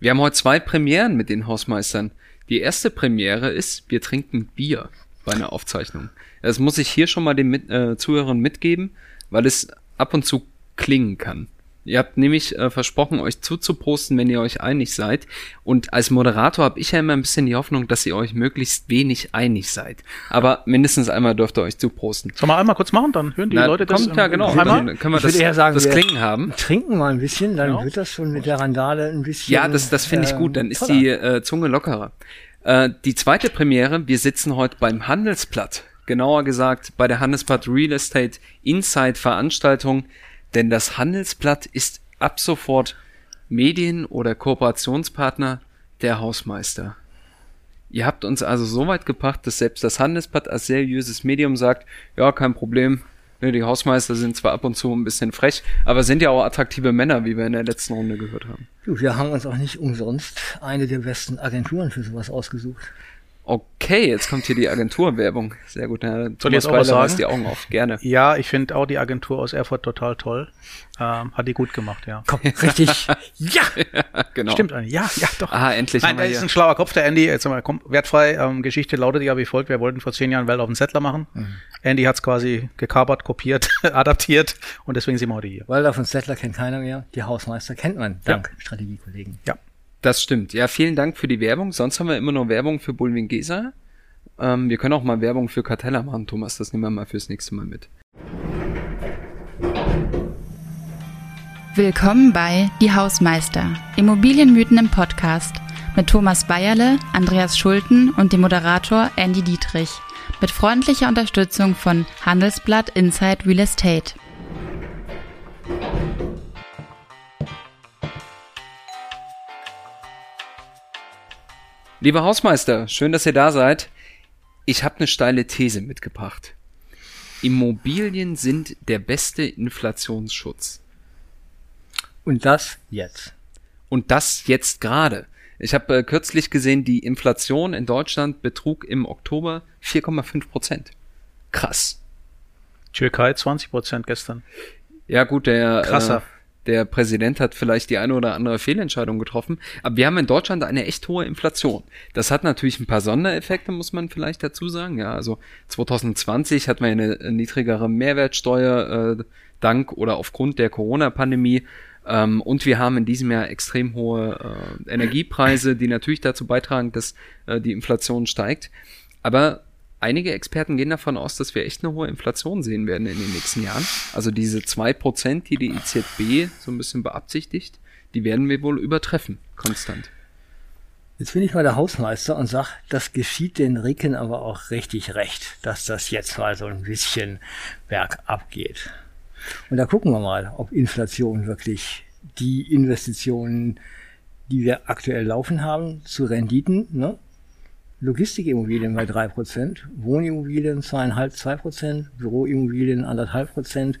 Wir haben heute zwei Premieren mit den Hausmeistern. Die erste Premiere ist, wir trinken Bier bei einer Aufzeichnung. Das muss ich hier schon mal den mit, äh, Zuhörern mitgeben, weil es ab und zu klingen kann. Ihr habt nämlich äh, versprochen, euch zuzuposten, wenn ihr euch einig seid. Und als Moderator habe ich ja immer ein bisschen die Hoffnung, dass ihr euch möglichst wenig einig seid. Aber mindestens einmal dürft ihr euch zuposten. Sollen wir einmal kurz machen, dann hören die Na, Leute das. kommt, ja, genau. Einmal? Dann können wir Ich das, eher sagen, das wir- Klingen haben. Trinken mal ein bisschen, dann Genau. wird das schon mit der Randale ein bisschen. Ja, das, das finde ich ähm, gut. Dann ist toller. die äh, Zunge lockerer. Äh, die zweite Premiere, wir sitzen heute beim Handelsblatt. Genauer gesagt bei der Handelsblatt Real Estate Insight Veranstaltung. Denn das Handelsblatt ist ab sofort Medien- oder Kooperationspartner der Hausmeister. Ihr habt uns also so weit gebracht, dass selbst das Handelsblatt als seriöses Medium sagt, ja, kein Problem. Ne, Die Hausmeister sind zwar ab und zu ein bisschen frech, aber sind ja auch attraktive Männer, wie wir in der letzten Runde gehört haben. Wir haben uns auch nicht umsonst eine der besten Agenturen für sowas ausgesucht. Okay, jetzt kommt hier die Agenturwerbung. Sehr gut. Ja, Soll ich jetzt auch was Weiler sagen? die Augen auf. Gerne. Ja, ich finde auch die Agentur aus Erfurt total toll. Ähm, hat die gut gemacht, ja. Komm, richtig. Ja, Genau. stimmt. Andy. Ja, ja, doch. Aha, endlich Nein, der ist ein schlauer Kopf, der Andy. Jetzt mal komm, wertfrei. Ähm, Geschichte lautet ja wie folgt. Wir wollten vor zehn Jahren Welt auf den Settler machen. Mhm. Andy hat's quasi gekapert, kopiert, adaptiert und deswegen sind wir heute hier. Waldorf und Settler kennt keiner mehr. Die Hausmeister kennt man. Dank Strategiekollegen. Ja. Das stimmt. Ja, vielen Dank für die Werbung. Sonst haben wir immer nur Werbung für Bulwin Gesa. Ähm, wir können auch mal Werbung für Cartella machen, Thomas. Das nehmen wir mal fürs nächste Mal mit. Willkommen bei Die Hausmeister, Immobilienmythen im Podcast mit Thomas Bayerle, Andreas Schulten und dem Moderator Andy Dietrich mit freundlicher Unterstützung von Handelsblatt Inside Real Estate. Lieber Hausmeister, schön, dass ihr da seid. Ich habe eine steile These mitgebracht. Immobilien sind der beste Inflationsschutz. Und das jetzt. Und das jetzt gerade. Ich habe äh, kürzlich gesehen, die Inflation in Deutschland betrug im Oktober 4,5 Prozent. Krass. Türkei 20 Prozent gestern. Ja gut, der, Krasser. Äh, der Präsident hat vielleicht die eine oder andere Fehlentscheidung getroffen, aber wir haben in Deutschland eine echt hohe Inflation. Das hat natürlich ein paar Sondereffekte, muss man vielleicht dazu sagen. Ja, also 2020 hatten wir eine niedrigere Mehrwertsteuer äh, dank oder aufgrund der Corona-Pandemie. Ähm, und wir haben in diesem Jahr extrem hohe äh, Energiepreise, die natürlich dazu beitragen, dass äh, die Inflation steigt. Aber einige Experten gehen davon aus, dass wir echt eine hohe Inflation sehen werden in den nächsten Jahren. Also diese zwei Prozent, die die EZB so ein bisschen beabsichtigt, die werden wir wohl übertreffen, konstant. Jetzt bin ich mal der Hausmeister und sag, das geschieht den Ricken aber auch richtig recht, dass das jetzt mal so ein bisschen bergab geht. Und da gucken wir mal, ob Inflation wirklich die Investitionen, die wir aktuell laufen haben, zu Renditen, ne? Logistikimmobilien bei drei Prozent, Wohnimmobilien zweieinhalb, zwei Prozent, Büroimmobilien anderthalb Prozent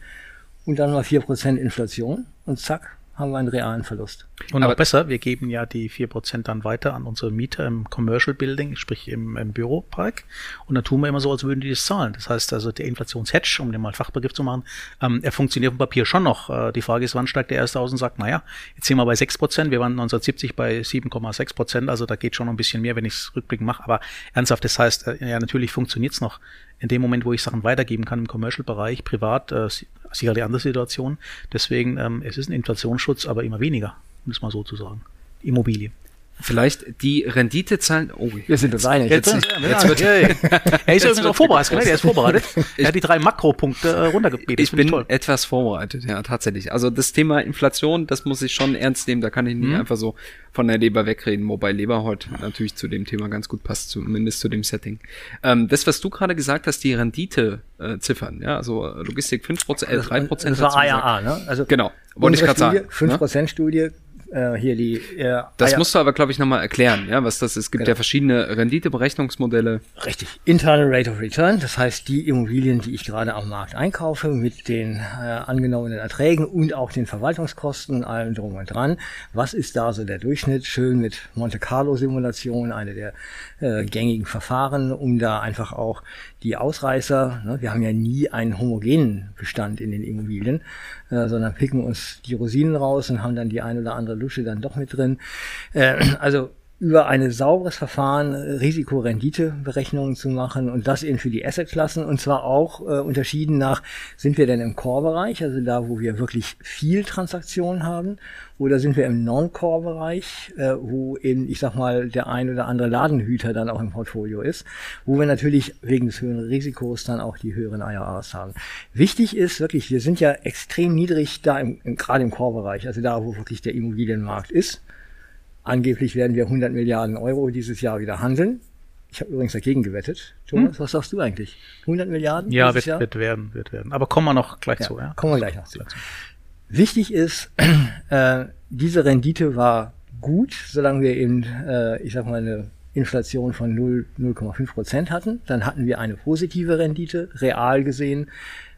und dann mal vier Prozent Inflation und zack, haben wir einen realen Verlust. Und Aber- noch besser, wir geben ja die 4% dann weiter an unsere Mieter im Commercial Building, sprich im, im Büropark. Und dann tun wir immer so, als würden die das zahlen. Das heißt also, der Inflationshedge, um den mal Fachbegriff zu machen, ähm, er funktioniert auf dem Papier schon noch. Äh, die Frage ist, wann steigt der erste aus und sagt, naja, jetzt sind wir bei 6%, wir waren 1970 bei 7,6%, also da geht schon ein bisschen mehr, wenn ich es rückblickend mache. Aber ernsthaft, das heißt, äh, ja, natürlich funktioniert es noch in dem Moment, wo ich Sachen weitergeben kann im Commercial-Bereich, privat, äh, si- sicher die andere Situation. Deswegen, ähm, es ist ein Inflationsschutz, aber immer weniger, um es mal so zu sagen. Immobilie. Vielleicht die Renditezahlen. Oh, Wir sind uns einig. Jetzt, Jetzt, jetzt wird, er ist übrigens auch vorbereitet, ne? der ist vorbereitet. er hat die drei Makropunkte äh, runtergebetet. ich bin etwas vorbereitet, ja, tatsächlich. Also das Thema Inflation, das muss ich schon ernst nehmen. Da kann ich nicht Mhm. einfach so von der Leber wegreden, wobei Leber heute natürlich zu dem Thema ganz gut passt, zumindest zu dem Setting. Ähm, das, was du gerade gesagt hast, die Rendite äh, ja, also äh, Logistik 5%, äh, 3%. Das war. IAA, ne? Also Genau, wollte ich gerade sagen. Studie, ne? 5% Studie, äh, hier die äh, Das IA musst du aber, glaube ich, nochmal erklären, ja, was das ist. Es gibt Genau. ja verschiedene Renditeberechnungsmodelle. Richtig. Internal Rate of Return, das heißt die Immobilien, die ich gerade am Markt einkaufe, mit den äh, angenommenen Erträgen und auch den Verwaltungskosten und allem drum und dran. Was ist da so der Durchschnitt? Schön mit Monte Carlo Simulation, eine der äh, gängigen Verfahren, um da einfach auch die Ausreißer, ne, wir haben ja nie einen homogenen Bestand in den Immobilien, äh, sondern picken uns die Rosinen raus und haben dann die ein oder andere Verluste dann doch mit drin. Äh, also über ein sauberes Verfahren äh, Risikorenditeberechnungen zu machen und das eben für die Assetklassen und zwar auch äh, unterschieden nach, sind wir denn im Core-Bereich, also da, wo wir wirklich viel Transaktionen haben, oder sind wir im Non-Core-Bereich, äh, wo eben, ich sag mal, der ein oder andere Ladenhüter dann auch im Portfolio ist, wo wir natürlich wegen des höheren Risikos dann auch die höheren IRAs haben. Wichtig ist wirklich, wir sind ja extrem niedrig da im, im gerade im Core-Bereich, also da, wo wirklich der Immobilienmarkt ist. Angeblich werden wir 100 Milliarden Euro dieses Jahr wieder handeln. Ich habe übrigens dagegen gewettet. Thomas, hm? was sagst du eigentlich? 100 Milliarden? Ja, wird, Jahr? wird werden, wird werden. Aber kommen wir noch gleich ja, zu. Ja? Kommen wir gleich noch zu. Wichtig ist, äh, diese Rendite war gut, solange wir eben, äh, ich sag mal, eine Inflation von 0,5 Prozent hatten. Dann hatten wir eine positive Rendite, real gesehen.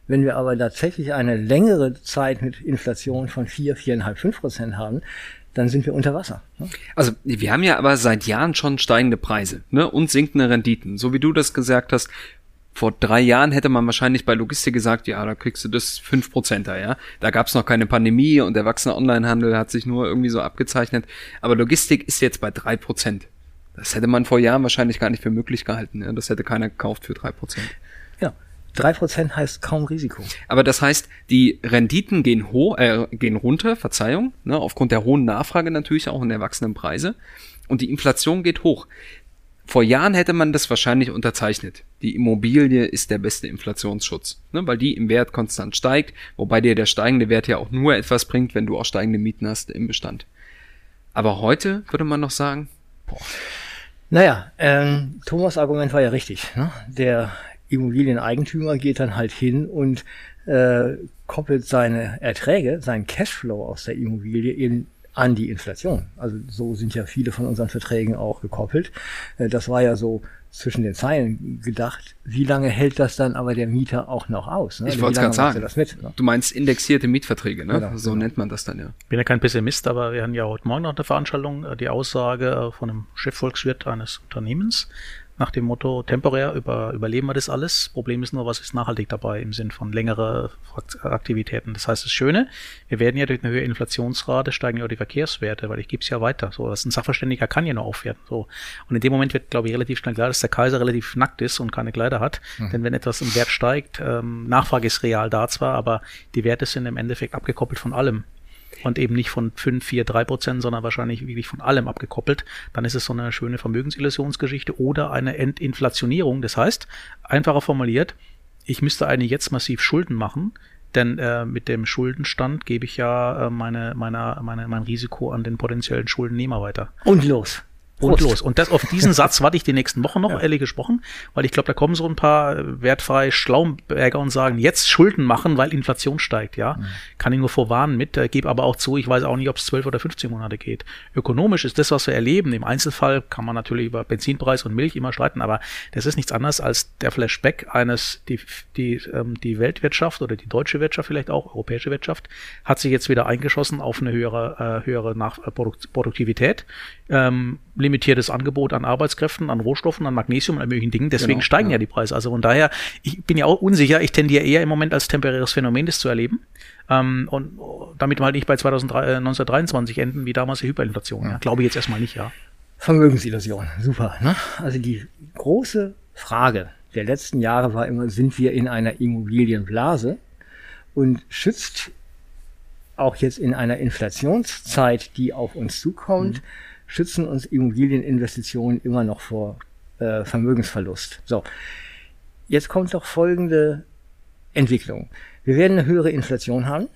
Wenn wir aber tatsächlich eine längere Zeit mit Inflation von 4, 4,5, 5 Prozent haben, dann sind wir unter Wasser. Ne? Also wir haben ja aber seit Jahren schon steigende Preise ne? und sinkende Renditen. So wie du das gesagt hast, vor drei Jahren hätte man wahrscheinlich bei Logistik gesagt, ja, da kriegst du das 5%er, ja. Da gab es noch keine Pandemie und der wachsende Onlinehandel hat sich nur irgendwie so abgezeichnet. Aber Logistik ist jetzt bei drei Prozent. Das hätte man vor Jahren wahrscheinlich gar nicht für möglich gehalten. Ja? Das hätte keiner gekauft für drei Prozent. Ja, Drei Prozent heißt kaum Risiko. Aber das heißt, die Renditen gehen hoch, äh, gehen runter, Verzeihung, ne, aufgrund der hohen Nachfrage natürlich auch und der wachsenden Preise. Und die Inflation geht hoch. Vor Jahren hätte man das wahrscheinlich unterzeichnet. Die Immobilie ist der beste Inflationsschutz, ne, weil die im Wert konstant steigt, wobei dir der steigende Wert ja auch nur etwas bringt, wenn du auch steigende Mieten hast im Bestand. Aber heute würde man noch sagen, boah. Naja, ähm, Thomas Argument war ja richtig. Ne? Der Immobilieneigentümer geht dann halt hin und äh, koppelt seine Erträge, seinen Cashflow aus der Immobilie eben an die Inflation. Also so sind ja viele von unseren Verträgen auch gekoppelt. Äh, das war ja so zwischen den Zeilen gedacht. Wie lange hält das dann aber der Mieter auch noch aus? Ne? Ich wollte es gerade sagen. Mit, ne? Du meinst indexierte Mietverträge, ne? Genau, so genau. nennt man das dann ja. Ich bin ja kein Pessimist, aber wir hatten ja heute Morgen noch eine Veranstaltung, äh, die Aussage äh, von einem Chefvolkswirt eines Unternehmens, nach dem Motto, temporär über, überleben wir das alles. Problem ist nur, was ist nachhaltig dabei im Sinn von längere Aktivitäten. Das heißt, das Schöne, wir werden ja durch eine höhere Inflationsrate steigen ja auch die Verkehrswerte, weil ich gebe es ja weiter. So, das ein Sachverständiger kann ja nur aufwerten. So. Und in dem Moment wird, glaube ich, relativ schnell klar, dass der Kaiser relativ nackt ist und keine Kleider hat. Mhm. Denn wenn etwas im Wert steigt, ähm, Nachfrage ist real da zwar, aber die Werte sind im Endeffekt abgekoppelt von allem und eben nicht von 5, 4, 3 Prozent, sondern wahrscheinlich wirklich von allem abgekoppelt, dann ist es so eine schöne Vermögensillusionsgeschichte oder eine Entinflationierung. Das heißt, einfacher formuliert, ich müsste eigentlich jetzt massiv Schulden machen, denn äh, mit dem Schuldenstand gebe ich ja äh, meine, meine, meine, mein Risiko an den potenziellen Schuldennehmer weiter. Und los und los. Und das auf diesen Satz warte ich die nächsten Wochen noch, ja. ehrlich gesprochen, weil ich glaube, da kommen so ein paar wertfrei Schlaumberger und sagen, jetzt Schulden machen, weil Inflation steigt, ja. Mhm. Kann ich nur vorwarnen mit, äh, gebe aber auch zu, ich weiß auch nicht, ob es zwölf oder 15 Monate geht. Ökonomisch ist das, was wir erleben, im Einzelfall kann man natürlich über Benzinpreis und Milch immer streiten, aber das ist nichts anderes als der Flashback eines, die, die, ähm, die Weltwirtschaft oder die deutsche Wirtschaft vielleicht auch, europäische Wirtschaft, hat sich jetzt wieder eingeschossen auf eine höhere, äh, höhere Nach äh, Produktivität. Ähm, limitiertes Angebot an Arbeitskräften, an Rohstoffen, an Magnesium, an möglichen Dingen. Deswegen genau, steigen ja. ja. die Preise. Also von daher, ich bin ja auch unsicher. Ich tendiere eher im Moment als temporäres Phänomen das zu erleben. Ähm, und damit wir halt nicht bei 2003, äh, 1923 enden, wie damals die Hyperinflation. Ja. Ja. Glaube ich jetzt erstmal nicht, ja. Vermögensillusion, super. Ne? Also die große Frage der letzten Jahre war immer, sind wir in einer Immobilienblase und schützt auch jetzt in einer Inflationszeit, die auf uns zukommt, mhm schützen uns Immobilieninvestitionen immer noch vor äh, Vermögensverlust. So, jetzt kommt doch folgende Entwicklung. Wir werden eine höhere Inflation haben.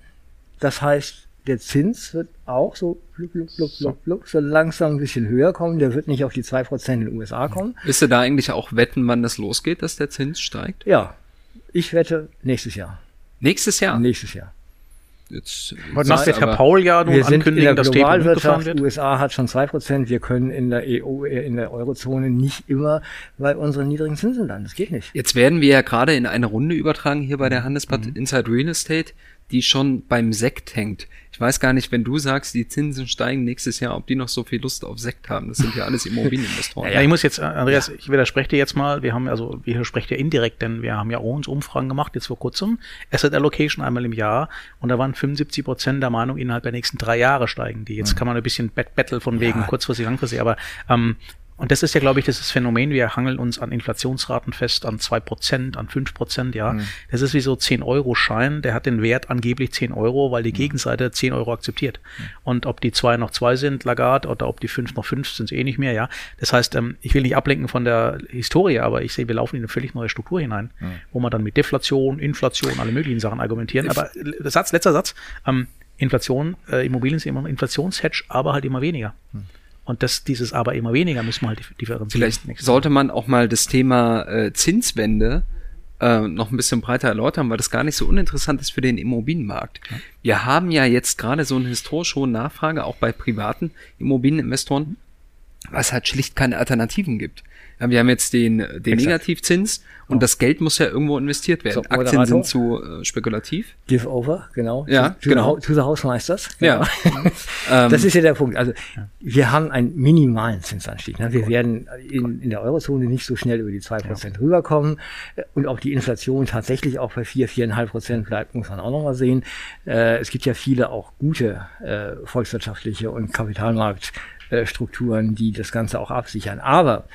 Das heißt, der Zins wird auch so, blub, blub, blub, blub, blub, so langsam ein bisschen höher kommen. Der wird nicht auf die zwei Prozent in den USA kommen. Wisst ihr da eigentlich auch wetten, wann das losgeht, dass der Zins steigt? Ja, ich wette nächstes Jahr. Nächstes Jahr? Nächstes Jahr. Jetzt Heute Nacht wird Herr Paul ja nun wir sind in der Globalwirtschaft, wird. USA hat schon zwei Prozent, wir können in der EU, äh, in der Eurozone nicht immer bei unseren niedrigen Zinsen landen. Das geht nicht. Jetzt werden wir ja gerade in eine Runde übertragen hier bei der Handelsblatt mhm. Inside Real Estate die schon beim Sekt hängt. Ich weiß gar nicht, wenn du sagst, die Zinsen steigen nächstes Jahr, ob die noch so viel Lust auf Sekt haben. Das sind ja alles Immobilieninvestoren. Ja, ich muss jetzt, äh, Andreas, ich widerspreche dir jetzt mal. Wir haben also, wir widersprechen ja indirekt, denn wir haben ja auch uns Umfragen gemacht, jetzt vor kurzem. Asset Allocation einmal im Jahr. Und da waren 75 Prozent der Meinung, innerhalb der nächsten drei Jahre steigen die. Jetzt kann man ein bisschen Battle von wegen Ja. kurzfristig, langfristig, aber ähm, und das ist ja, glaube ich, das ist Phänomen. Wir hangeln uns an Inflationsraten fest, an zwei Prozent, an fünf Prozent, ja. Das ist wie so 10-Euro-Schein, der hat den Wert angeblich 10 Euro, weil die Gegenseite 10 Euro akzeptiert. Und ob die zwei noch zwei sind, Lagarde, oder ob die fünf noch fünf sind, eh nicht mehr, ja. Das heißt, ähm, ich will nicht ablenken von der Historie, aber ich sehe, wir laufen in eine völlig neue Struktur hinein, wo man dann mit Deflation, Inflation, alle möglichen Sachen argumentieren. Aber äh, Satz, letzter Satz, ähm, Inflation, äh, Immobilien sind immer ein Inflationshedge, aber halt immer weniger. Und das, dieses aber immer weniger müssen wir halt dif- differenzieren. Vielleicht sollte man auch mal das Thema äh, Zinswende äh, noch ein bisschen breiter erläutern, weil das gar nicht so uninteressant ist für den Immobilienmarkt. Wir haben ja jetzt gerade so eine historisch hohe Nachfrage, auch bei privaten Immobilieninvestoren, was halt schlicht keine Alternativen gibt. Ja, wir haben jetzt den, den Exakt. Negativzins und das Geld muss ja irgendwo investiert werden. So, Aktien sind zu äh, spekulativ. Give over, genau. Ja, to, to genau. The, to the Hausmeisters. Ja. Genau. Ähm, das ist ja der Punkt. Also wir haben einen minimalen Zinsanstieg. Ne? Wir werden in, in der Eurozone nicht so schnell über die 2% rüberkommen. Und ob die Inflation tatsächlich auch bei 4, 4,5 Prozent bleibt, muss man auch noch mal sehen. Äh, es gibt ja viele auch gute äh, volkswirtschaftliche und Kapitalmarktstrukturen, die das Ganze auch absichern. Aber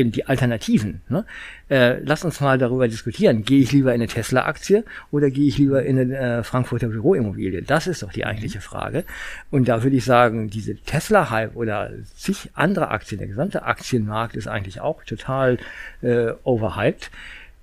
eben die Alternativen. Ne? Äh, lass uns mal darüber diskutieren. Gehe ich lieber in eine Tesla-Aktie oder gehe ich lieber in eine äh, Frankfurter Büroimmobilie? Das ist doch die eigentliche Frage. Und da würde ich sagen, diese Tesla-Hype oder zig andere Aktien, der gesamte Aktienmarkt ist eigentlich auch total äh, overhyped.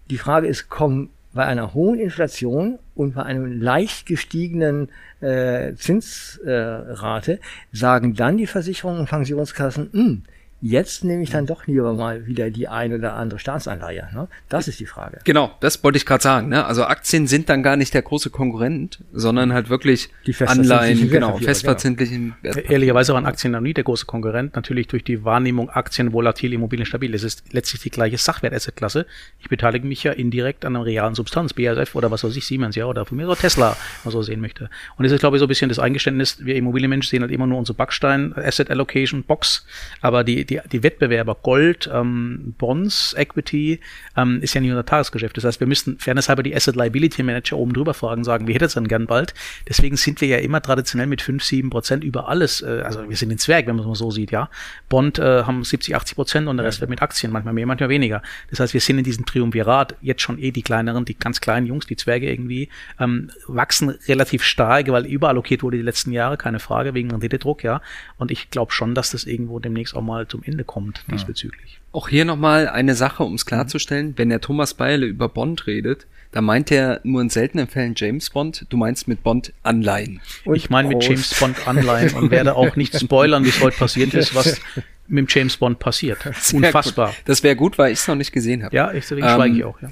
Die Frage ist, kommen bei einer hohen Inflation und bei einem leicht gestiegenen äh, Zinsrate, äh, sagen dann die Versicherungen und Pensionskassen, "Hm, jetzt nehme ich dann doch lieber mal wieder die ein oder andere Staatsanleihe. Ne? Das ist die Frage. Genau, das wollte ich gerade sagen. Ne? Also Aktien sind dann gar nicht der große Konkurrent, sondern halt wirklich Die Anleihen, genau, festverzinslichen Wertpapiere. Ehrlicherweise waren Aktien noch nie der große Konkurrent. Natürlich durch die Wahrnehmung Aktien volatil, Immobilien stabil. Es ist letztlich die gleiche Sachwert-Asset-Klasse. Ich beteilige mich ja indirekt an einer realen Substanz, BASF oder was weiß ich, Siemens, ja, oder von mir so Tesla, wenn man so sehen möchte. Und das ist, glaube ich, so ein bisschen das Eingeständnis, wir Immobilienmenschen sehen halt immer nur unsere Backstein, Asset Allocation Box, aber die, die, die Wettbewerber Gold, ähm, Bonds, Equity, ähm, ist ja nicht unser Tagesgeschäft. Das heißt, wir müssten fairnesshalber die Asset Liability Manager oben drüber fragen, sagen, wie hätte es denn gern bald? Deswegen sind wir ja immer traditionell mit 5, 7 Prozent über alles, äh, also wir sind ein Zwerg, wenn man es mal so sieht, ja. Bond äh, haben 70, 80 Prozent und der Rest wird mit Aktien, manchmal mehr, manchmal weniger. Das heißt, wir sind in diesem Triumvirat, jetzt schon eh die kleineren, die ganz kleinen Jungs, die Zwerge irgendwie, ähm, wachsen relativ stark, weil überallokiert wurde die letzten Jahre, keine Frage, wegen Renditedruck, ja. Und ich glaube schon, dass das irgendwo demnächst auch mal zum Ende kommt, diesbezüglich. Auch hier nochmal eine Sache, um es klarzustellen. Wenn der Thomas Beile über Bond redet, da meint er nur in seltenen Fällen James Bond. Du meinst mit Bond Anleihen. Und ich meine mit. James Bond Anleihen und werde auch nicht spoilern, wie es heute passiert ist, was mit dem James Bond passiert. Sehr Unfassbar. Gut. Das wäre gut, weil ich es noch nicht gesehen habe. Ja, ich, deswegen Ähm, schweige ich auch, ja.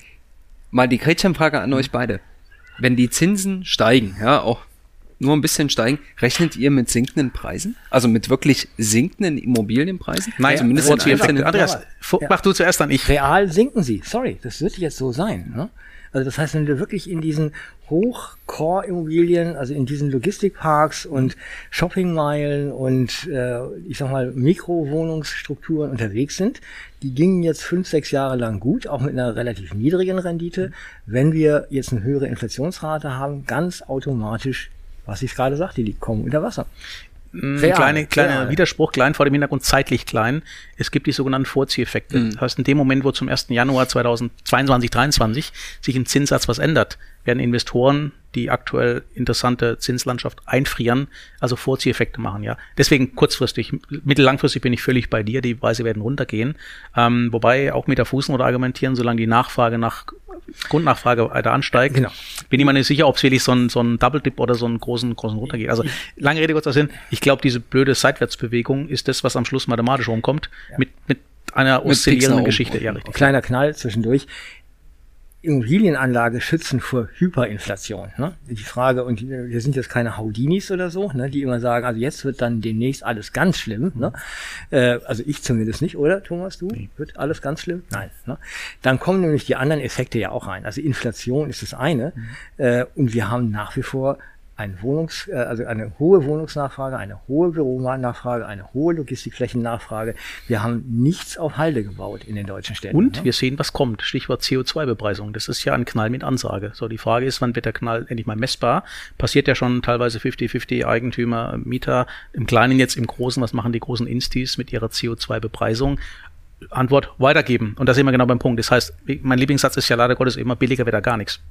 Mal die Gretchenfrage an euch beide. Wenn die Zinsen steigen, ja, auch nur ein bisschen steigen, rechnet ihr mit sinkenden Preisen? Also mit wirklich sinkenden Immobilienpreisen? Nein, zumindest in Vorzieheffekte. einzelnen Andreas, Ja. mach du zuerst an ich. Real sinken sie. Sorry, das wird jetzt so sein. Ne? Also das heißt, wenn du wirklich in diesen Hoch-Core-Immobilien, also in diesen Logistikparks und Shoppingmeilen und äh, ich sag mal Mikrowohnungsstrukturen unterwegs sind, die gingen jetzt fünf, sechs Jahre lang gut, auch mit einer relativ niedrigen Rendite. Wenn wir jetzt eine höhere Inflationsrate haben, ganz automatisch, was ich gerade sagte, die kommen unter Wasser. Ein Real, kleine, kleiner real. Widerspruch, klein vor dem Hintergrund, zeitlich klein. Es gibt die sogenannten Vorzieheffekte. Das heißt, in dem Moment, wo zum 1. Januar 2022, 2023 sich im Zinssatz was ändert, werden Investoren die aktuell interessante Zinslandschaft einfrieren, also Vorzieheffekte machen, ja. Deswegen kurzfristig, mittellangfristig bin ich völlig bei dir, die Preise werden runtergehen. Ähm, wobei auch mit der Fußnote argumentieren, solange die Nachfrage nach Grundnachfrage weiter ansteigt, Genau. bin ich mir nicht sicher, ob es wirklich so ein, so ein Double Dip oder so einen großen, großen runtergeht. Also lange Rede, kurzer Sinn. Ich glaube, diese blöde Seitwärtsbewegung ist das, was am Schluss mathematisch rumkommt, mit, mit einer Mit nach oszillierenden. Geschichte. Ja, richtig. Kleiner Knall zwischendurch. Immobilienanlage schützen vor Hyperinflation. Ne? Die Frage, und wir sind jetzt keine Haudinis oder so, ne, die immer sagen, also jetzt wird dann demnächst alles ganz schlimm. Ne? Äh, also ich zumindest nicht, oder Thomas, du? Nee. Wird alles ganz schlimm? Nein. Ne? Dann kommen nämlich die anderen Effekte ja auch rein. Also Inflation ist das eine mhm. äh, und wir haben nach wie vor ein Wohnungs, äh, also eine hohe Wohnungsnachfrage, eine hohe Büronachfrage, eine hohe Logistikflächennachfrage. Wir haben nichts auf Halde gebaut in den deutschen Städten. Und ne? wir sehen, was kommt. Stichwort CO2-Bepreisung. Das ist ja ein Knall mit Ansage. So, die Frage ist, wann wird der Knall endlich mal messbar? Passiert ja schon teilweise 50-50 Eigentümer, Mieter. Im Kleinen jetzt, im Großen, was machen die großen Instis mit ihrer CO2-Bepreisung? Antwort weitergeben. Und da sind wir genau beim Punkt. Das heißt, mein Lieblingssatz ist ja leider Gottes immer billiger wird da gar nichts.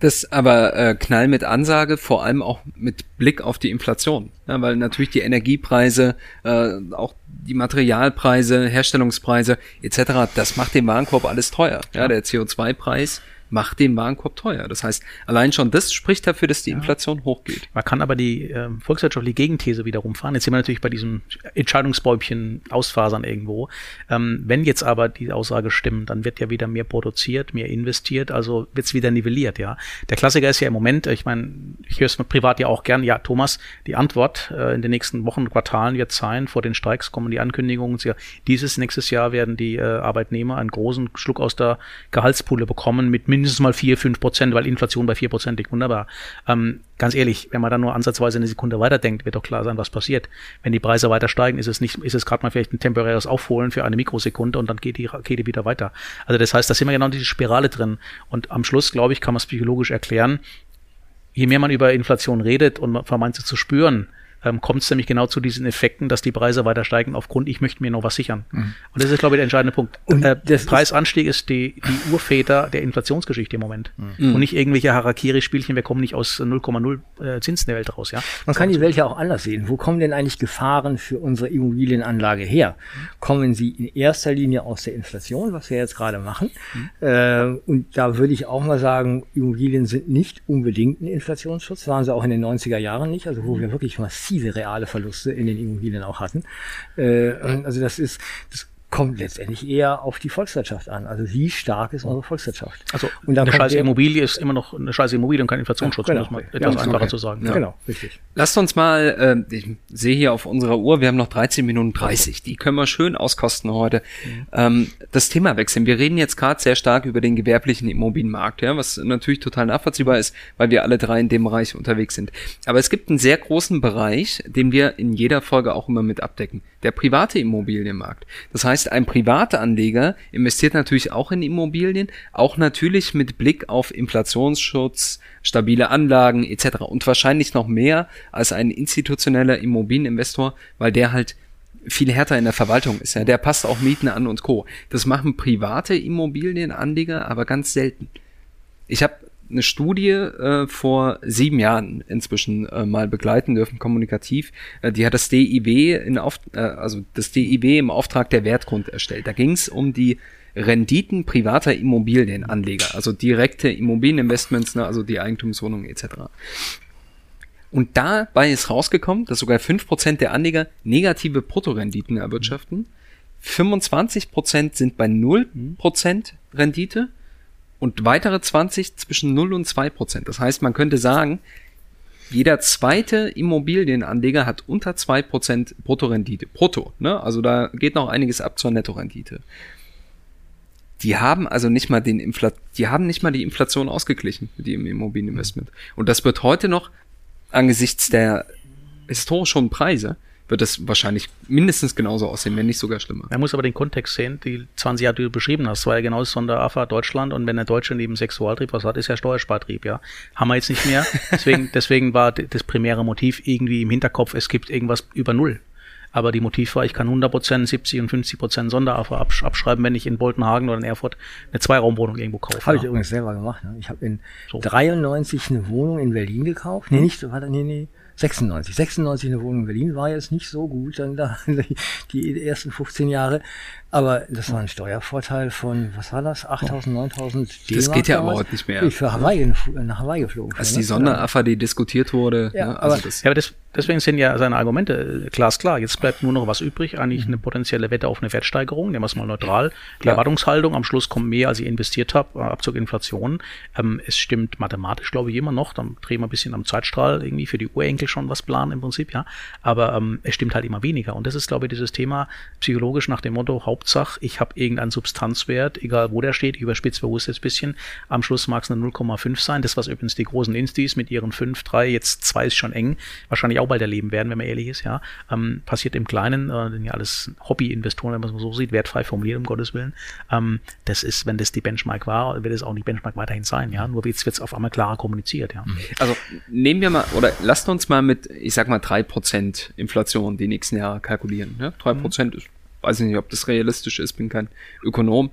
Das aber äh, Knall mit Ansage, vor allem auch mit Blick auf die Inflation. Ja, weil natürlich die Energiepreise, äh, auch die Materialpreise, Herstellungspreise etc., das macht den Warenkorb alles teuer. Ja, der CO2-Preis macht den Warenkorb teuer. Das heißt, allein schon das spricht dafür, dass die Inflation ja. hochgeht. Man kann aber die äh, volkswirtschaftliche Gegenthese wiederum fahren. Jetzt sind wir natürlich bei diesem Entscheidungsbäumchen ausfasern irgendwo. Ähm, wenn jetzt aber die Aussage stimmt, dann wird ja wieder mehr produziert, mehr investiert, also wird es wieder nivelliert, ja. Der Klassiker ist ja im Moment, ich meine, ich höre es privat ja auch gern, ja, Thomas, die Antwort äh, in den nächsten Wochen, Quartalen wird sein, vor den Streiks kommen die Ankündigungen, ja, dieses nächstes Jahr werden die äh, Arbeitnehmer einen großen Schluck aus der Gehaltspulle bekommen mit mindestens mindestens mal vier, fünf Prozent, weil Inflation bei vier Prozent liegt. Wunderbar. Ähm, ganz ehrlich, wenn man dann nur ansatzweise eine Sekunde weiterdenkt, wird doch klar sein, was passiert. Wenn die Preise weiter steigen, ist es nicht, ist es gerade mal vielleicht ein temporäres Aufholen für eine Mikrosekunde und dann geht die Rakete wieder weiter. Also das heißt, da sind wir genau in diese Spirale drin. Und am Schluss, glaube ich, kann man es psychologisch erklären. Je mehr man über Inflation redet und man vermeint sie zu spüren, ähm, kommt es nämlich genau zu diesen Effekten, dass die Preise weiter steigen aufgrund, ich möchte mir noch was sichern. Mhm. Und das ist, glaube ich, der entscheidende Punkt. Und äh, der Preisanstieg ist die, die Urväter der Inflationsgeschichte im Moment. Mhm. Und nicht irgendwelche Harakiri-Spielchen, wir kommen nicht aus 0,0 äh, Zinsen der Welt raus. Ja? Man kann die Welt ja auch anders sehen. Wo kommen denn eigentlich Gefahren für unsere Immobilienanlage her? Kommen sie in erster Linie aus der Inflation, was wir jetzt gerade machen? Mhm. Äh, und da würde ich auch mal sagen, Immobilien sind nicht unbedingt ein Inflationsschutz, waren sie auch in den 90er Jahren nicht, also wo wir wirklich massiv massive reale Verluste in den Immobilien auch hatten. Äh, also das ist, das kommt letztendlich eher auf die Volkswirtschaft an. Also wie stark ist unsere Volkswirtschaft? Also und dann eine scheiße Immobilie ist immer noch eine scheiße Immobilie und kein Inflationsschutz, ja, genau. muss man etwas ja, einfacher okay. zu sagen. Ja. Genau, richtig. Lasst uns mal, äh, ich sehe hier auf unserer Uhr, wir haben noch 13 Minuten 30. Die können wir schön auskosten heute. Mhm. Ähm, das Thema wechseln. Wir reden jetzt gerade sehr stark über den gewerblichen Immobilienmarkt, ja, was natürlich total nachvollziehbar ist, weil wir alle drei in dem Bereich unterwegs sind. Aber es gibt einen sehr großen Bereich, den wir in jeder Folge auch immer mit abdecken. Der private Immobilienmarkt. Das heißt, ein privater Anleger investiert natürlich auch in Immobilien, auch natürlich mit Blick auf Inflationsschutz, stabile Anlagen etc. und wahrscheinlich noch mehr als ein institutioneller Immobilieninvestor, weil der halt viel härter in der Verwaltung ist. Ja. Der passt auch Mieten an und Co. Das machen private Immobilienanleger aber ganz selten. Ich habe eine Studie äh, vor sieben Jahren inzwischen äh, mal begleiten dürfen, kommunikativ. Äh, die hat das DIW in Auf äh, also das DIW im Auftrag der Wertgrund erstellt. Da ging es um die Renditen privater Immobilienanleger, also direkte Immobilieninvestments, ne, also die Eigentumswohnungen etc. Und dabei ist rausgekommen, dass sogar fünf Prozent der Anleger negative Bruttorenditen erwirtschaften. 25% sind bei 0% Rendite und weitere 20 zwischen 0 und 2 Prozent. Das heißt, man könnte sagen, jeder zweite Immobilienanleger hat unter 2 Prozent Bruttorendite. Brutto, ne? Also da geht noch einiges ab zur Nettorendite. Die haben also nicht mal den Infl die haben nicht mal die Inflation ausgeglichen mit ihrem Immobilieninvestment. Und das wird heute noch angesichts der historisch hohen Preise wird es wahrscheinlich mindestens genauso aussehen, wenn nicht sogar schlimmer. Man muss aber den Kontext sehen, die 20 Jahre, die du beschrieben hast, war ja genau das AFA Deutschland und wenn der Deutsche neben Sexualtrieb was hat, ist ja Steuerspartrieb, ja. Haben wir jetzt nicht mehr. Deswegen, deswegen war das primäre Motiv irgendwie im Hinterkopf, es gibt irgendwas über Null. Aber die Motiv war, ich kann 100%, 70 und 50% Sonderafa abschreiben, wenn ich in Boltenhagen oder in Erfurt eine Zweiraumwohnung irgendwo kaufe. Habe ja. ich übrigens selber gemacht. Ne? Ich habe in so. 93 eine Wohnung in Berlin gekauft. Nee, hm. nicht, warte, nee, nee, 96. 96 eine Wohnung in Berlin war jetzt nicht so gut, dann da, die ersten 15 Jahre. Aber das war ein Steuervorteil von, was war das? 8000, 9000 D-Mark. Das geht ja aber heute nicht mehr. Ich für Hawaii, nach Hawaii geflogen. Als die Sonderafa, die diskutiert wurde. Ja, ne? also aber, das, ja, aber das, deswegen sind ja seine Argumente äh, glasklar. Jetzt bleibt nur noch was übrig, eigentlich eine potenzielle Wette auf eine Wertsteigerung, nehmen wir es mal neutral. Die Klar. Erwartungshaltung, am Schluss kommt mehr, als ich investiert habe, äh, Abzug Inflation. Ähm, es stimmt mathematisch, glaube ich, immer noch. Dann drehen wir ein bisschen am Zeitstrahl irgendwie für die Urenkel schon was planen im Prinzip, ja. Aber ähm, es stimmt halt immer weniger. Und das ist, glaube ich, dieses Thema psychologisch nach dem Motto, Hauptsache, ich habe irgendeinen Substanzwert, egal wo der steht, ich überspitzt bewusst jetzt ein bisschen. Am Schluss mag es eine 0,5 sein. Das, was übrigens die großen Instis mit ihren 5, 3, jetzt 2 ist schon eng, wahrscheinlich auch bald erleben werden, wenn man ehrlich ist, ja. Ähm, passiert im Kleinen, äh, sind ja alles Hobby-Investoren, wenn man es so sieht, wertfrei formuliert, um Gottes Willen. Ähm, das ist, wenn das die Benchmark war, wird es auch die Benchmark weiterhin sein, ja. Nur jetzt wird es auf einmal klarer kommuniziert, ja. Also nehmen wir mal, oder lasst uns mal mit, ich sag mal, 3% Inflation die nächsten Jahre kalkulieren. Ne? 3% ist, weiß ich nicht, ob das realistisch ist, bin kein Ökonom.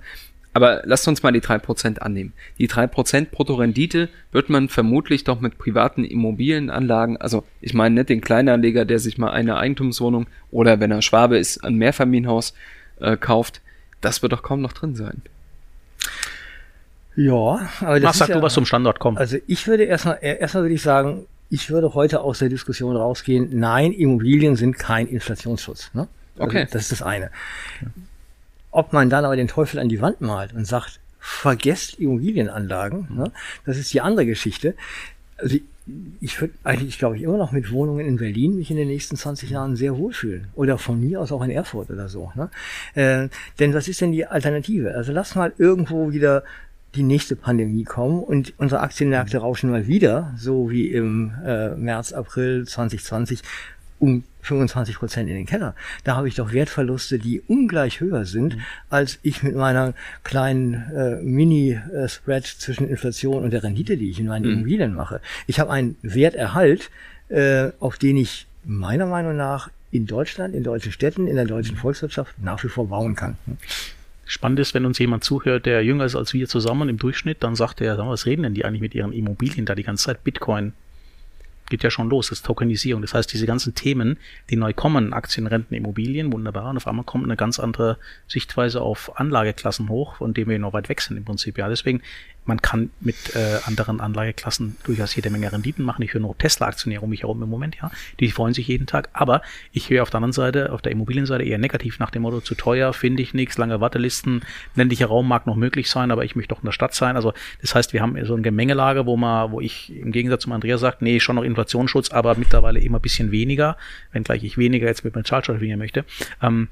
Aber lasst uns mal die 3% annehmen. Die 3% Bruttorendite wird man vermutlich doch mit privaten Immobilienanlagen, also ich meine nicht den Kleinanleger, der sich mal eine Eigentumswohnung oder wenn er Schwabe ist, ein Mehrfamilienhaus äh, kauft, das wird doch kaum noch drin sein. Ja, aber das Mach, ist sag ja, du was zum Standort, komm. Also ich würde erstmal, äh, erstmal würde ich sagen, ich würde heute aus der Diskussion rausgehen, nein, Immobilien sind kein Inflationsschutz. Ne? Also Okay. Das ist das eine. Ob man dann aber den Teufel an die Wand malt und sagt, vergesst Immobilienanlagen, ne? das ist die andere Geschichte. Also ich- ich würde eigentlich, glaube ich, immer noch mit Wohnungen in Berlin mich in den nächsten 20 Jahren sehr wohlfühlen. Oder von mir aus auch in Erfurt oder so. Ne? Äh, denn was ist denn die Alternative? Also lass mal irgendwo wieder die nächste Pandemie kommen und unsere Aktienmärkte rauschen mal wieder, so wie im äh, März, April 2020, um 25 Prozent in den Keller. Da habe ich doch Wertverluste, die ungleich höher sind, als ich mit meiner kleinen äh, Mini-Spread zwischen Inflation und der Rendite, die ich in meinen Immobilien mache. Ich habe einen Werterhalt, äh, auf den ich meiner Meinung nach in Deutschland, in deutschen Städten, in der deutschen Volkswirtschaft nach wie vor bauen kann. Spannend ist, wenn uns jemand zuhört, der jünger ist als wir zusammen im Durchschnitt, dann sagt er, was reden denn die eigentlich mit ihren Immobilien da die ganze Zeit? Bitcoin geht ja schon los, das ist Tokenisierung. Das heißt, diese ganzen Themen, die neu kommen, Aktien, Renten, Immobilien, wunderbar. Und auf einmal kommt eine ganz andere Sichtweise auf Anlageklassen hoch, von denen wir noch weit weg sind im Prinzip. Ja, deswegen, man kann mit äh, anderen Anlageklassen durchaus jede Menge Renditen machen. Ich höre nur Tesla-Aktionäre um mich herum im Moment, ja. Die freuen sich jeden Tag. Aber ich höre auf der anderen Seite, auf der Immobilienseite eher negativ nach dem Motto, zu teuer, finde ich nichts, lange Wartelisten, ländlicher Raum mag noch möglich sein, aber ich möchte doch in der Stadt sein. Also das heißt, wir haben so eine Gemengelage, wo man, wo ich im Gegensatz zum Andrea sagt, nee, schon noch Inflationsschutz, aber mittlerweile immer ein bisschen weniger, wenngleich ich weniger jetzt mit meinem Charger möchte. Ähm,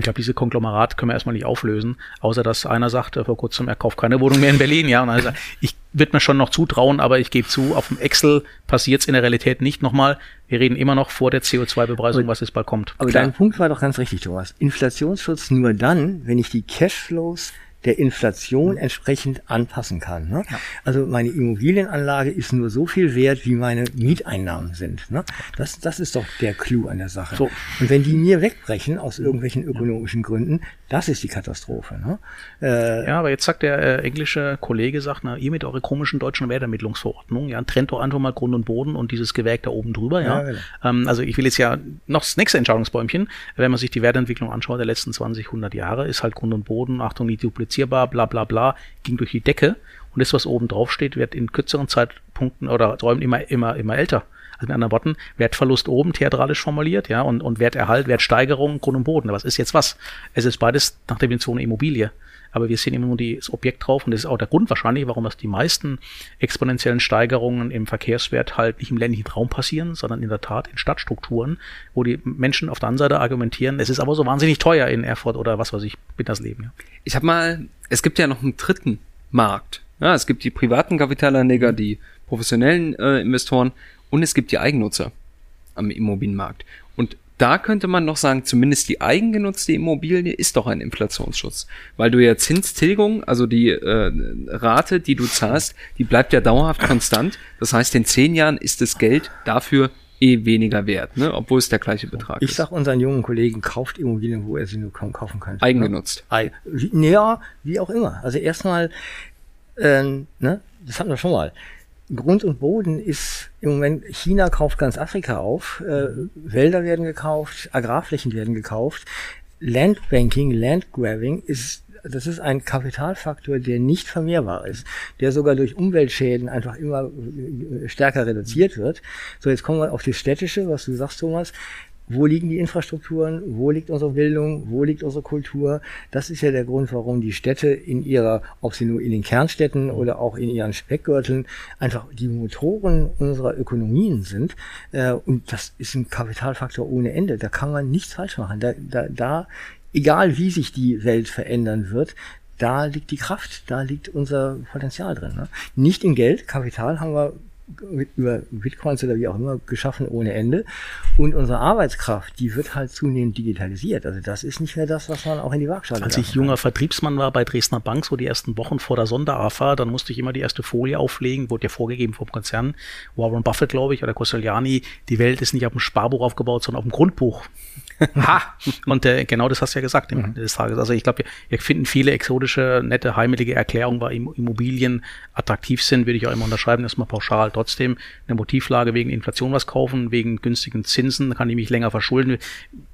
ich glaube, diese Konglomerat können wir erstmal nicht auflösen, außer dass einer sagt, äh, vor kurzem, er kauft keine Wohnung mehr in Berlin, ja. Und dann sagt, er, ich würde mir schon noch zutrauen, aber ich gebe zu, auf dem Excel passiert es in der Realität nicht nochmal. Wir reden immer noch vor der CO2-Bepreisung, was jetzt bald kommt. Aber Klar. dein Punkt war doch ganz richtig, Thomas. Inflationsschutz nur dann, wenn ich die Cashflows der Inflation entsprechend anpassen kann. Ne? Also meine Immobilienanlage ist nur so viel wert, wie meine Mieteinnahmen sind. Ne? Das, das ist doch der Clou an der Sache. So. Und wenn die mir wegbrechen aus irgendwelchen ökonomischen Gründen, das ist die Katastrophe. Ne? Äh, Ja, aber jetzt sagt der äh, englische Kollege, sagt, na, ihr mit eurer komischen deutschen Wertermittlungsverordnung, ja, trennt doch einfach mal Grund und Boden und dieses Gewerk da oben drüber, ja. Ja, genau. ähm, also ich will jetzt ja noch das nächste Entscheidungsbäumchen, wenn man sich die Wertentwicklung anschaut der letzten 20, 100 Jahre, ist halt Grund und Boden, Achtung, nicht duplizierbar, bla bla bla, ging durch die Decke und das, was oben drauf steht, wird in kürzeren Zeitpunkten oder Räumen immer, immer, immer älter. Also mit anderen Worten, Wertverlust oben theatralisch formuliert, ja, und, und Werterhalt, Wertsteigerung, Grund und Boden. Was ist jetzt was? Es ist beides nach der eine Immobilie. Aber wir sehen immer nur die- das Objekt drauf und das ist auch der Grund wahrscheinlich, warum das die meisten exponentiellen Steigerungen im Verkehrswert halt nicht im ländlichen Raum passieren, sondern in der Tat in Stadtstrukturen, wo die Menschen auf der anderen Seite argumentieren, es ist aber so wahnsinnig teuer in Erfurt oder was weiß ich, mit das Leben. Ja. Ich habe mal, es gibt ja noch einen dritten Markt. Ja, es gibt die privaten Kapitalanleger, die professionellen äh, Investoren und es gibt die Eigennutzer am Immobilienmarkt. Da könnte man noch sagen, zumindest die eigengenutzte Immobilie ist doch ein Inflationsschutz, weil du ja Zinstilgung, also die äh, Rate, die du zahlst, die bleibt ja dauerhaft konstant. Das heißt, in zehn Jahren ist das Geld dafür eh weniger wert, ne? obwohl es der gleiche Betrag ich ist. sag unseren jungen Kollegen, kauft Immobilien, wo er sie nur kaum kaufen kann. Eigengenutzt. Ei- wie- Ja, wie auch immer. Also erstmal, ähm, ne, das hatten wir schon mal. Grund und Boden ist im Moment, China kauft ganz Afrika auf, äh, Wälder werden gekauft, Agrarflächen werden gekauft. Landbanking, Landgrabbing ist das ist ein Kapitalfaktor, der nicht vermehrbar ist, der sogar durch Umweltschäden einfach immer äh, stärker reduziert wird. So, jetzt kommen wir auf das Städtische, was du sagst, Thomas wo liegen die Infrastrukturen, wo liegt unsere Bildung, wo liegt unsere Kultur. Das ist ja der Grund, warum die Städte in ihrer, ob sie nur in den Kernstädten oder auch in ihren Speckgürteln, einfach die Motoren unserer Ökonomien sind. Äh, und das ist ein Kapitalfaktor ohne Ende. Da kann man nichts falsch machen. Da, da, da egal wie sich die Welt verändern wird, da liegt die Kraft, da liegt unser Potenzial drin. Ne? Nicht in Geld, Kapital haben wir über Bitcoins oder wie auch immer geschaffen ohne Ende. Und unsere Arbeitskraft, die wird halt zunehmend digitalisiert. Also das ist nicht mehr das, was man auch in die Waagschale Als ich junger Vertriebsmann war bei Dresdner Bank, so die ersten Wochen vor der Sonder-AFA, dann musste ich immer die erste Folie auflegen, wurde ja vorgegeben vom Konzern, Warren Buffett, glaube ich, oder Costellani, die Welt ist nicht auf dem Sparbuch aufgebaut, sondern auf dem Grundbuch. Ha! Und äh, genau das hast du ja gesagt im Ende des Tages. Also ich glaube, wir, wir finden viele exotische, nette, heimelige Erklärungen, weil Immobilien attraktiv sind, würde ich auch immer unterschreiben, erstmal pauschal. Trotzdem eine Motivlage wegen Inflation was kaufen, wegen günstigen Zinsen, kann ich mich länger verschulden.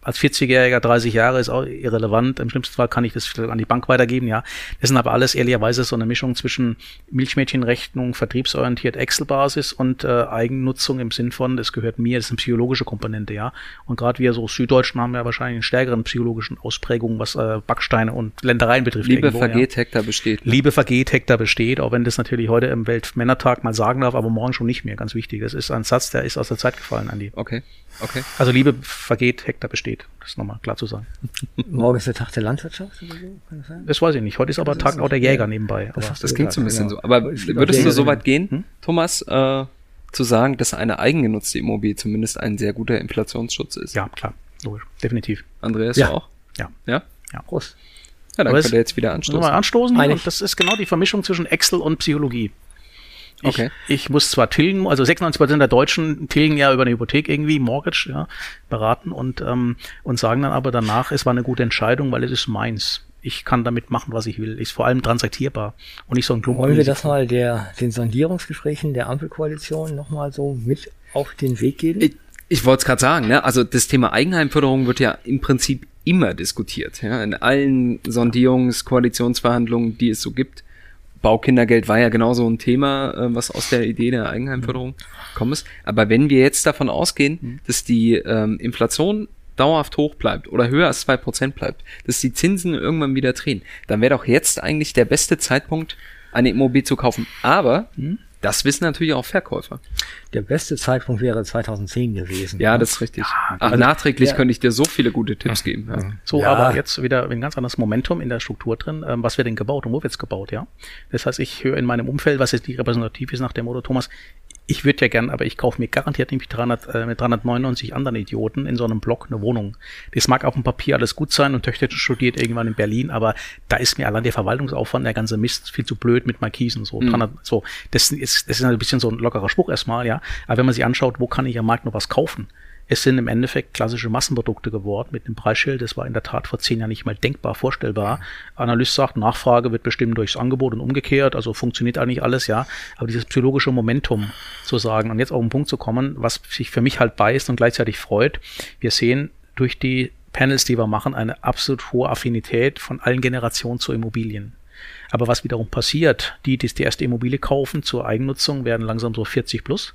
Als 40-Jähriger, 30 Jahre ist auch irrelevant. Im schlimmsten Fall kann ich das an die Bank weitergeben, ja. Das sind aber alles ehrlicherweise so eine Mischung zwischen Milchmädchenrechnung, vertriebsorientiert Excel-Basis und äh, Eigennutzung im Sinn von, es gehört mir, das ist eine psychologische Komponente, ja. Und gerade wir so Süddeutschen haben ja wahrscheinlich einen stärkeren psychologischen Ausprägungen, was äh, Backsteine und Ländereien betrifft. Liebe irgendwo, vergeht, ja. Hektar besteht. Ne? Liebe vergeht, Hektar besteht, auch wenn das natürlich heute im Weltmännertag mal sagen darf, aber morgen schon nicht mehr, ganz wichtig. Das ist ein Satz, der ist aus der Zeit gefallen, Andi. Okay, okay. Also Liebe vergeht, Hektar besteht. Das ist nochmal klar zu sagen. Morgen ist der Tag der Landwirtschaft oder so? Kann das, sein? das weiß ich nicht. Heute ist aber Tag auch der Jäger nebenbei. Das, das klingt so ein bisschen genau. so. Aber würdest du so weit gehen, hm? Thomas, äh, zu sagen, dass eine eigengenutzte Immobilie zumindest ein sehr guter Inflationsschutz ist? Ja, klar. Logisch. Definitiv. Andreas ja. auch? Ja. Ja? Ja. Prost. Ja, dann könnt ihr jetzt wieder anstoßen. Mal anstoßen. Und das ist genau die Vermischung zwischen Excel und Psychologie. Ich, okay. ich muss zwar tilgen, also 96% der Deutschen tilgen ja über eine Hypothek irgendwie, Mortgage, ja, beraten und, ähm, und sagen dann aber danach, es war eine gute Entscheidung, weil es ist meins. Ich kann damit machen, was ich will. Ist vor allem transaktierbar und nicht so ein Klumpen. Wollen wir das mal der, den Sondierungsgesprächen der Ampelkoalition nochmal so mit auf den Weg geben? Ich, ich wollte es gerade sagen, ne? also das Thema Eigenheimförderung wird ja im Prinzip immer diskutiert. Ja? In allen Sondierungs-, Koalitionsverhandlungen, die es so gibt. Baukindergeld war ja genauso ein Thema, äh, was aus der Idee der Eigenheimförderung kommt. Ist. Aber wenn wir jetzt davon ausgehen, mhm. dass die ähm, Inflation dauerhaft hoch bleibt oder höher als zwei Prozent bleibt, dass die Zinsen irgendwann wieder drehen, dann wäre doch jetzt eigentlich der beste Zeitpunkt, eine Immobilie zu kaufen. Aber mhm. Das wissen natürlich auch Verkäufer. Der beste Zeitpunkt wäre 2010 gewesen. Ja, ne? das ist richtig. Ja, Ach, also, nachträglich ja. könnte ich dir so viele gute Tipps geben. Ja. So, aber jetzt wieder ein ganz anderes Momentum in der Struktur drin. Ähm, was wird denn gebaut und wo wird's gebaut, ja? Das heißt, ich höre in meinem Umfeld, was jetzt nicht repräsentativ ist nach dem Motto, Thomas, ich würde ja gern, aber ich kaufe mir garantiert nämlich 300, äh, mit 399 anderen Idioten in so einem Block eine Wohnung. Das mag auf dem Papier alles gut sein und Töchter studiert irgendwann in Berlin, aber da ist mir allein der Verwaltungsaufwand, der ganze Mist viel zu blöd mit Markisen, so. Mhm. 300, so. Das ist, das ist ein bisschen so ein lockerer Spruch erstmal, ja. Aber wenn man sich anschaut, wo kann ich am Markt noch was kaufen? Es sind im Endeffekt klassische Massenprodukte geworden mit einem Preisschild. Das war in der Tat vor zehn Jahren nicht mal denkbar vorstellbar. Analyst sagt, Nachfrage wird bestimmt durchs Angebot und umgekehrt. Also funktioniert eigentlich alles, ja. Aber dieses psychologische Momentum zu sagen und jetzt auf den Punkt zu kommen, was sich für mich halt beißt und gleichzeitig freut. Wir sehen durch die Panels, die wir machen, eine absolut hohe Affinität von allen Generationen zu Immobilien. Aber was wiederum passiert, die, die die erste Immobilie kaufen zur Eigennutzung, werden langsam so 40 plus.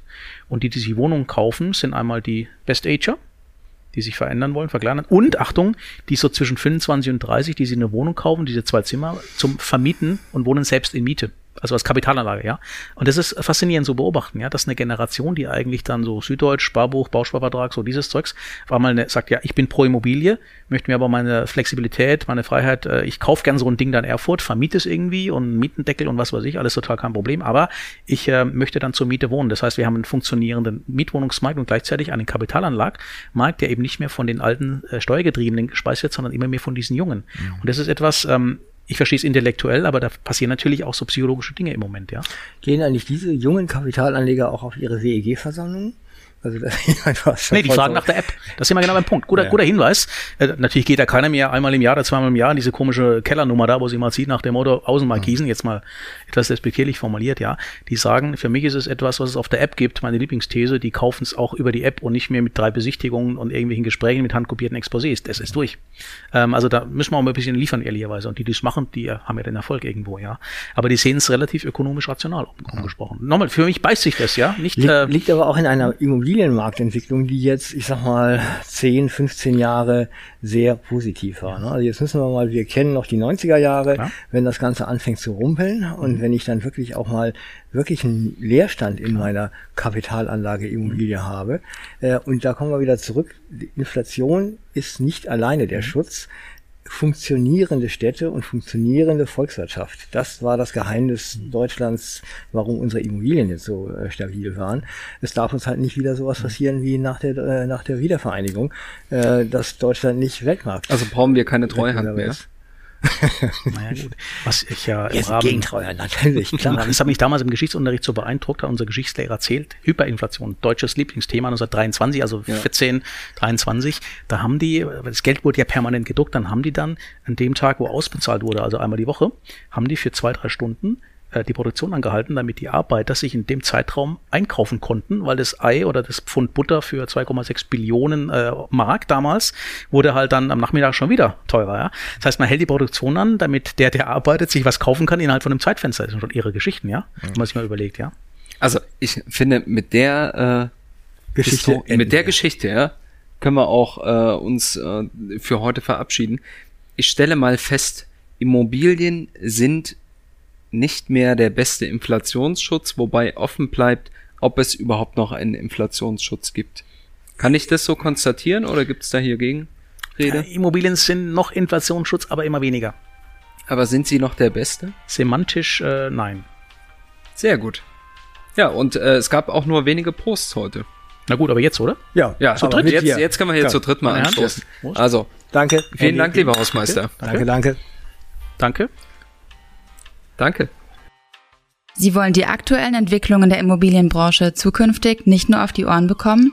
Und die, die sich Wohnungen kaufen, sind einmal die Best Ager, die sich verändern wollen, verkleinern. Und Achtung, die so zwischen 25 und 30, die sich eine Wohnung kaufen, diese zwei Zimmer, zum Vermieten und wohnen selbst in Miete also als Kapitalanlage, ja. Und das ist faszinierend zu beobachten, ja, dass eine Generation, die eigentlich dann so Süddeutsch, Sparbuch, Bausparvertrag, so dieses Zeugs, war mal eine, sagt, ja, ich bin pro Immobilie, möchte mir aber meine Flexibilität, meine Freiheit, äh, ich kaufe gern so ein Ding dann Erfurt, vermiete es irgendwie und Mietendeckel und was weiß ich, alles total kein Problem, aber ich äh, möchte dann zur Miete wohnen. Das heißt, wir haben einen funktionierenden Mietwohnungsmarkt und gleichzeitig einen Kapitalanlagmarkt, der eben nicht mehr von den alten äh, Steuergetriebenen gespeist wird, sondern immer mehr von diesen Jungen. Mhm. Und das ist etwas, ähm, ich verstehe es intellektuell, aber da passieren natürlich auch so psychologische Dinge im Moment, ja. Gehen eigentlich diese jungen Kapitalanleger auch auf ihre WEG-Versammlungen? Also das, nee, die fragen nach der App. Das ist immer genau beim Punkt. Guter, ja. guter Hinweis. Äh, natürlich geht da keiner mehr einmal im Jahr oder zweimal im Jahr in diese komische Kellernummer da, wo sie mal sieht nach dem Motto Außenmarkisen, jetzt mal etwas despektierlich formuliert, ja. Die sagen, für mich ist es etwas, was es auf der App gibt, meine Lieblingsthese, die kaufen es auch über die App und nicht mehr mit drei Besichtigungen und irgendwelchen Gesprächen mit handkopierten Exposés. Das ist durch. Ähm, also da müssen wir auch mal ein bisschen liefern, ehrlicherweise. Und die, die es machen, die haben ja den Erfolg irgendwo, ja. Aber die sehen es relativ ökonomisch rational umgesprochen. Nochmal, für mich beißt sich das, ja. Nicht, liegt, äh, liegt aber auch in einer Immobilienmarktentwicklung, die jetzt, ich sag mal, 10, 15 Jahre sehr positiv war. Ne? Also jetzt müssen wir mal, wir kennen noch die 90er Jahre, ja. wenn das Ganze anfängt zu rumpeln und wenn ich dann wirklich auch mal wirklich einen Leerstand in meiner Kapitalanlage Immobilie mhm. habe. Äh, und da kommen wir wieder zurück. Die Inflation ist nicht alleine der mhm. Schutz funktionierende Städte und funktionierende Volkswirtschaft. Das war das Geheimnis mhm. Deutschlands, warum unsere Immobilien jetzt so äh, stabil waren. Es darf uns halt nicht wieder sowas mhm. passieren wie nach der, äh, nach der Wiedervereinigung, äh, dass Deutschland nicht Weltmarkt. Also brauchen wir keine Treuhand mehr. Ist. Naja, gut. Was ich ja im Rahmen, Gegentreuer, natürlich, klar. Das hat mich damals im Geschichtsunterricht so beeindruckt, hat unser Geschichtslehrer erzählt. Hyperinflation, deutsches Lieblingsthema 1923, also ja. 14, 23. Da haben die, das Geld wurde ja permanent gedruckt, dann haben die dann an dem Tag, wo ausbezahlt wurde, also einmal die Woche, haben die für zwei, drei Stunden äh, die Produktion angehalten, damit die Arbeiter sich in dem Zeitraum einkaufen konnten, weil das Ei oder das Pfund Butter für 2,6 Billionen äh, Mark damals wurde halt dann am Nachmittag schon wieder teurer. Ja? Das heißt, man hält die Produktion an, damit der, der arbeitet, sich was kaufen kann innerhalb von einem Zeitfenster. Das sind schon ihre Geschichten, ja, mhm. wenn man sich mal überlegt, ja. Also ich finde, mit der äh, Geschichte, mit der Geschichte, ja, können wir auch äh, uns äh, für heute verabschieden. Ich stelle mal fest, Immobilien sind nicht mehr der beste Inflationsschutz, wobei offen bleibt, ob es überhaupt noch einen Inflationsschutz gibt. Kann ich das so konstatieren oder gibt es da hier Gegenrede? Ja, Immobilien sind noch Inflationsschutz, aber immer weniger. Aber sind sie noch der beste? Semantisch äh, nein. Sehr gut. Ja, und äh, es gab auch nur wenige Posts heute. Na gut, aber jetzt, oder? Ja, ja zu dritt. Jetzt, jetzt können wir hier ja. zu dritt mal anstoßen. Also, danke. Vielen Dank, lieber Hausmeister. Danke, danke. Danke. Danke. Sie wollen die aktuellen Entwicklungen der Immobilienbranche zukünftig nicht nur auf die Ohren bekommen?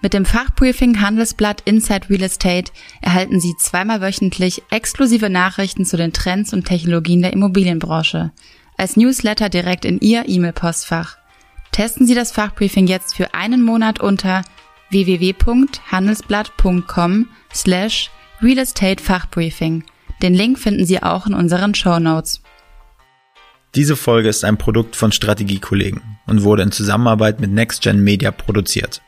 Mit dem Fachbriefing Handelsblatt Inside Real Estate erhalten Sie zweimal wöchentlich exklusive Nachrichten zu den Trends und Technologien der Immobilienbranche. Als Newsletter direkt in Ihr E-Mail-Postfach. Testen Sie das Fachbriefing jetzt für einen Monat unter www.handelsblatt.com slash Real Estate Fachbriefing. Den Link finden Sie auch in unseren Show Notes. Diese Folge ist ein Produkt von Strategiekollegen und wurde in Zusammenarbeit mit NextGen Media produziert.